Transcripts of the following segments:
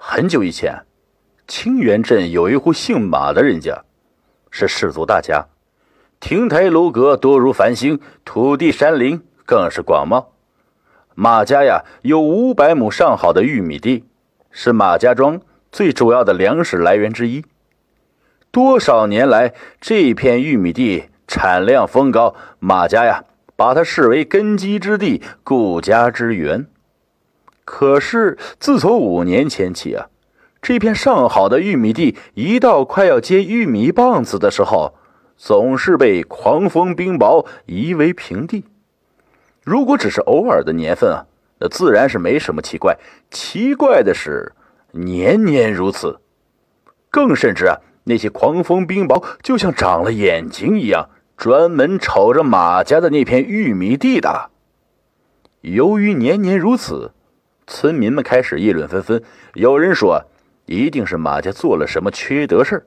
很久以前，清源镇有一户姓马的人家，是氏族大家，亭台楼阁多如繁星，土地山林更是广袤。马家呀，有五百亩上好的玉米地，是马家庄最主要的粮食来源之一。多少年来，这片玉米地产量丰高，马家呀。把它视为根基之地、顾家之源。可是自从五年前起啊，这片上好的玉米地，一到快要结玉米棒子的时候，总是被狂风冰雹夷为平地。如果只是偶尔的年份啊，那自然是没什么奇怪。奇怪的是，年年如此，更甚至啊，那些狂风冰雹就像长了眼睛一样。专门瞅着马家的那片玉米地的。由于年年如此，村民们开始议论纷纷。有人说，一定是马家做了什么缺德事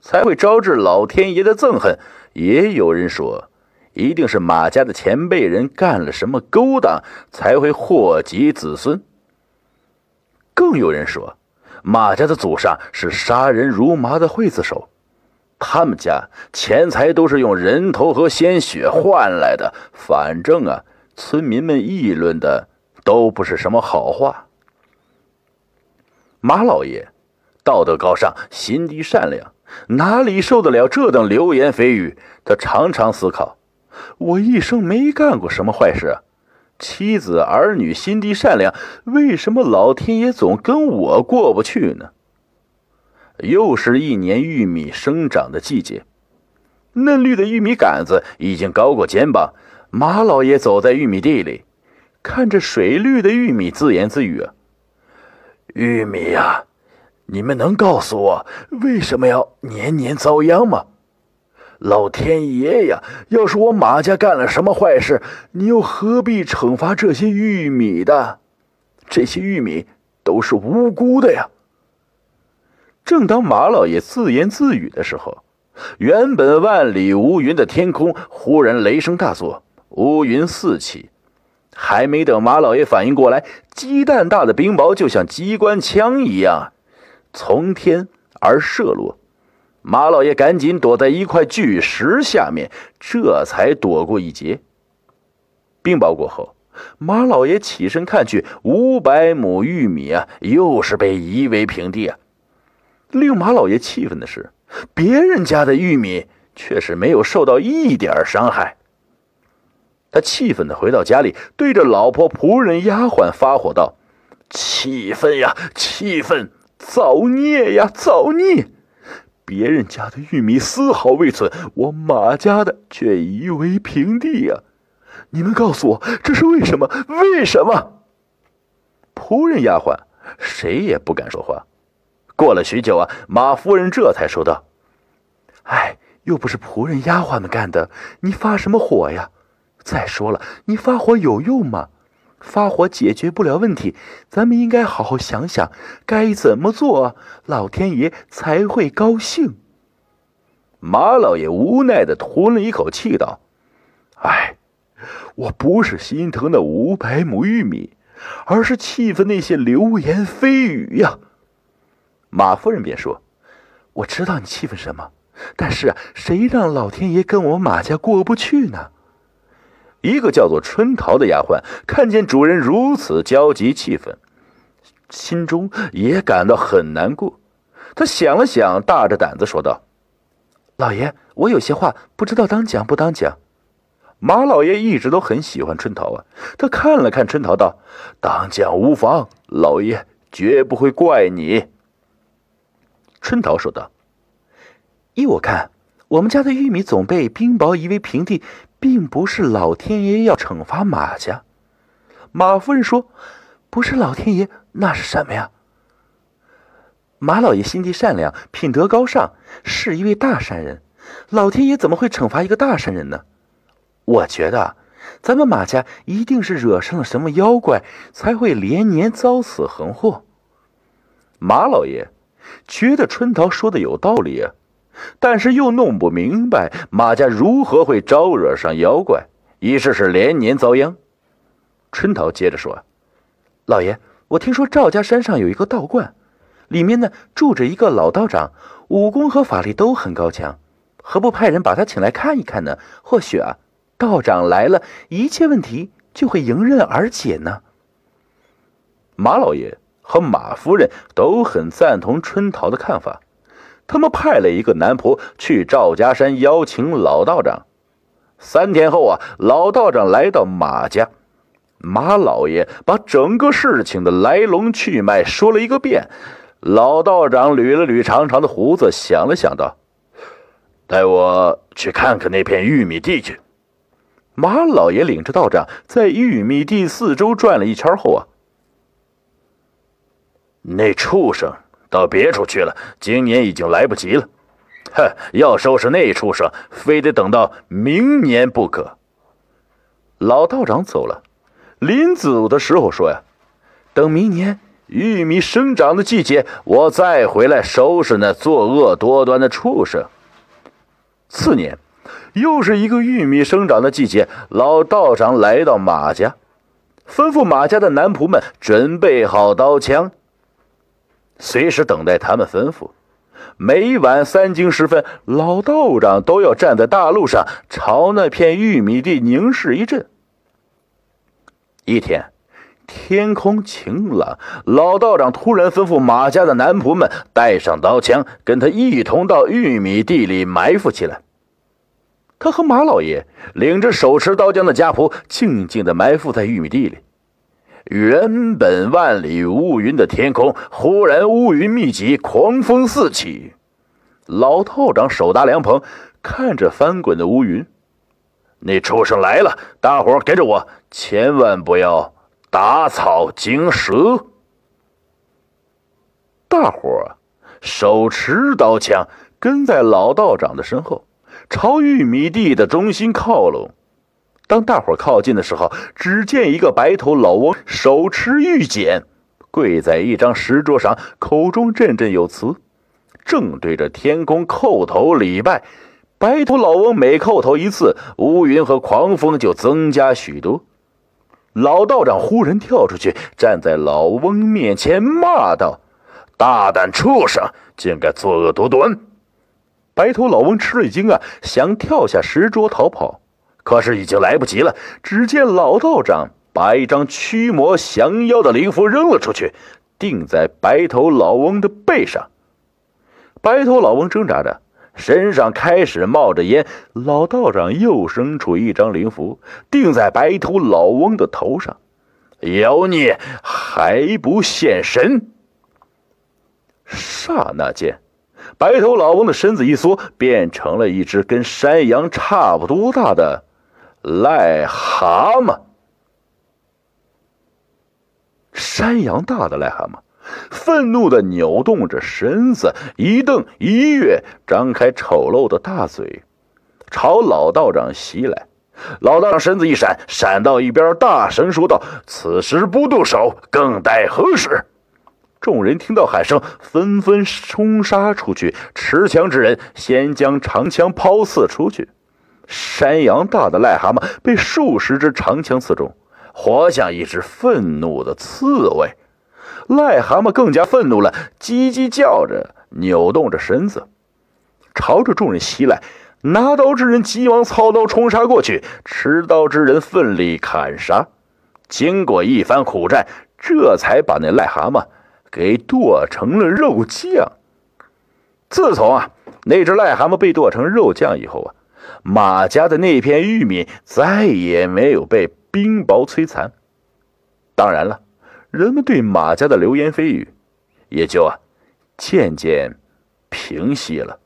才会招致老天爷的憎恨；也有人说，一定是马家的前辈人干了什么勾当，才会祸及子孙。更有人说，马家的祖上是杀人如麻的刽子手。他们家钱财都是用人头和鲜血换来的，反正啊，村民们议论的都不是什么好话。马老爷道德高尚，心地善良，哪里受得了这等流言蜚语？他常常思考：我一生没干过什么坏事，妻子儿女心地善良，为什么老天爷总跟我过不去呢？又是一年玉米生长的季节，嫩绿的玉米杆子已经高过肩膀。马老爷走在玉米地里，看着水绿的玉米，自言自语：“，玉米呀，你们能告诉我为什么要年年遭殃吗？老天爷呀，要是我马家干了什么坏事，你又何必惩罚这些玉米的？这些玉米都是无辜的呀。”正当马老爷自言自语的时候，原本万里无云的天空忽然雷声大作，乌云四起。还没等马老爷反应过来，鸡蛋大的冰雹就像机关枪一样从天而射落。马老爷赶紧躲在一块巨石下面，这才躲过一劫。冰雹过后，马老爷起身看去，五百亩玉米啊，又是被夷为平地啊！令马老爷气愤的是，别人家的玉米却是没有受到一点伤害。他气愤的回到家里，对着老婆、仆人、丫鬟发火道：“气愤呀，气愤！造孽呀，造孽！别人家的玉米丝毫未损，我马家的却夷为平地呀！你们告诉我，这是为什么？为什么？”仆人、丫鬟谁也不敢说话。过了许久啊，马夫人这才说道：“哎，又不是仆人丫鬟们干的，你发什么火呀？再说了，你发火有用吗？发火解决不了问题，咱们应该好好想想该怎么做，老天爷才会高兴。”马老爷无奈的吞了一口气道：“哎，我不是心疼那五百亩玉米，而是气愤那些流言蜚语呀。”马夫人便说：“我知道你气愤什么，但是，谁让老天爷跟我马家过不去呢？”一个叫做春桃的丫鬟看见主人如此焦急气愤，心中也感到很难过。他想了想，大着胆子说道：“老爷，我有些话不知道当讲不当讲。”马老爷一直都很喜欢春桃啊，他看了看春桃，道：“当讲无妨，老爷绝不会怪你。”春桃说道：“依我看，我们家的玉米总被冰雹夷为平地，并不是老天爷要惩罚马家。”马夫人说：“不是老天爷，那是什么呀？”马老爷心地善良，品德高尚，是一位大善人。老天爷怎么会惩罚一个大善人呢？我觉得，咱们马家一定是惹上了什么妖怪，才会连年遭此横祸。马老爷。觉得春桃说的有道理，但是又弄不明白马家如何会招惹上妖怪，于是是连年遭殃。春桃接着说：“老爷，我听说赵家山上有一个道观，里面呢住着一个老道长，武功和法力都很高强，何不派人把他请来看一看呢？或许啊，道长来了，一切问题就会迎刃而解呢。马老爷和马夫人都很赞同春桃的看法，他们派了一个男仆去赵家山邀请老道长。三天后啊，老道长来到马家。马老爷把整个事情的来龙去脉说了一个遍。老道长捋了捋长长的胡子，想了想道：“带我去看看那片玉米地去。”马老爷领着道长在玉米地四周转了一圈后啊，那畜生到别处去了，今年已经来不及了。哼，要收拾那畜生，非得等到明年不可。老道长走了。临走的时候说呀：“等明年玉米生长的季节，我再回来收拾那作恶多端的畜生。”次年，又是一个玉米生长的季节，老道长来到马家，吩咐马家的男仆们准备好刀枪，随时等待他们吩咐。每晚三更时分，老道长都要站在大路上，朝那片玉米地凝视一阵。一天，天空晴朗，老道长突然吩咐马家的男仆们带上刀枪，跟他一同到玉米地里埋伏起来。他和马老爷领着手持刀枪的家仆，静静的埋伏在玉米地里。原本万里无云的天空，忽然乌云密集，狂风四起。老道长手搭凉棚，看着翻滚的乌云。那畜生来了，大伙跟着我，千万不要打草惊蛇。大伙手持刀枪，跟在老道长的身后，朝玉米地的中心靠拢。当大伙靠近的时候，只见一个白头老翁手持玉简，跪在一张石桌上，口中振振有词，正对着天空叩头礼拜。白头老翁每叩头一次，乌云和狂风就增加许多。老道长忽然跳出去，站在老翁面前，骂道：“大胆畜生，竟敢作恶多端！”白头老翁吃了一惊啊，想跳下石桌逃跑，可是已经来不及了。只见老道长把一张驱魔降妖的灵符扔了出去，钉在白头老翁的背上。白头老翁挣扎着。身上开始冒着烟，老道长又伸出一张灵符，钉在白头老翁的头上。妖孽还不现身！刹那间，白头老翁的身子一缩，变成了一只跟山羊差不多大的癞蛤蟆。山羊大的癞蛤蟆。愤怒的扭动着身子，一瞪一跃，张开丑陋的大嘴，朝老道长袭来。老道长身子一闪，闪到一边，大声说道：“此时不动手，更待何时？”众人听到喊声，纷纷冲杀出去。持枪之人先将长枪抛刺出去。山羊大的癞蛤蟆被数十支长枪刺中，活像一只愤怒的刺猬。癞蛤蟆更加愤怒了，叽叽叫着，扭动着身子，朝着众人袭来。拿刀之人急忙操刀冲杀过去，持刀之人奋力砍杀。经过一番苦战，这才把那癞蛤蟆给剁成了肉酱。自从啊，那只癞蛤蟆被剁成肉酱以后啊，马家的那片玉米再也没有被冰雹摧残。当然了。人们对马家的流言蜚语，也就啊渐渐平息了。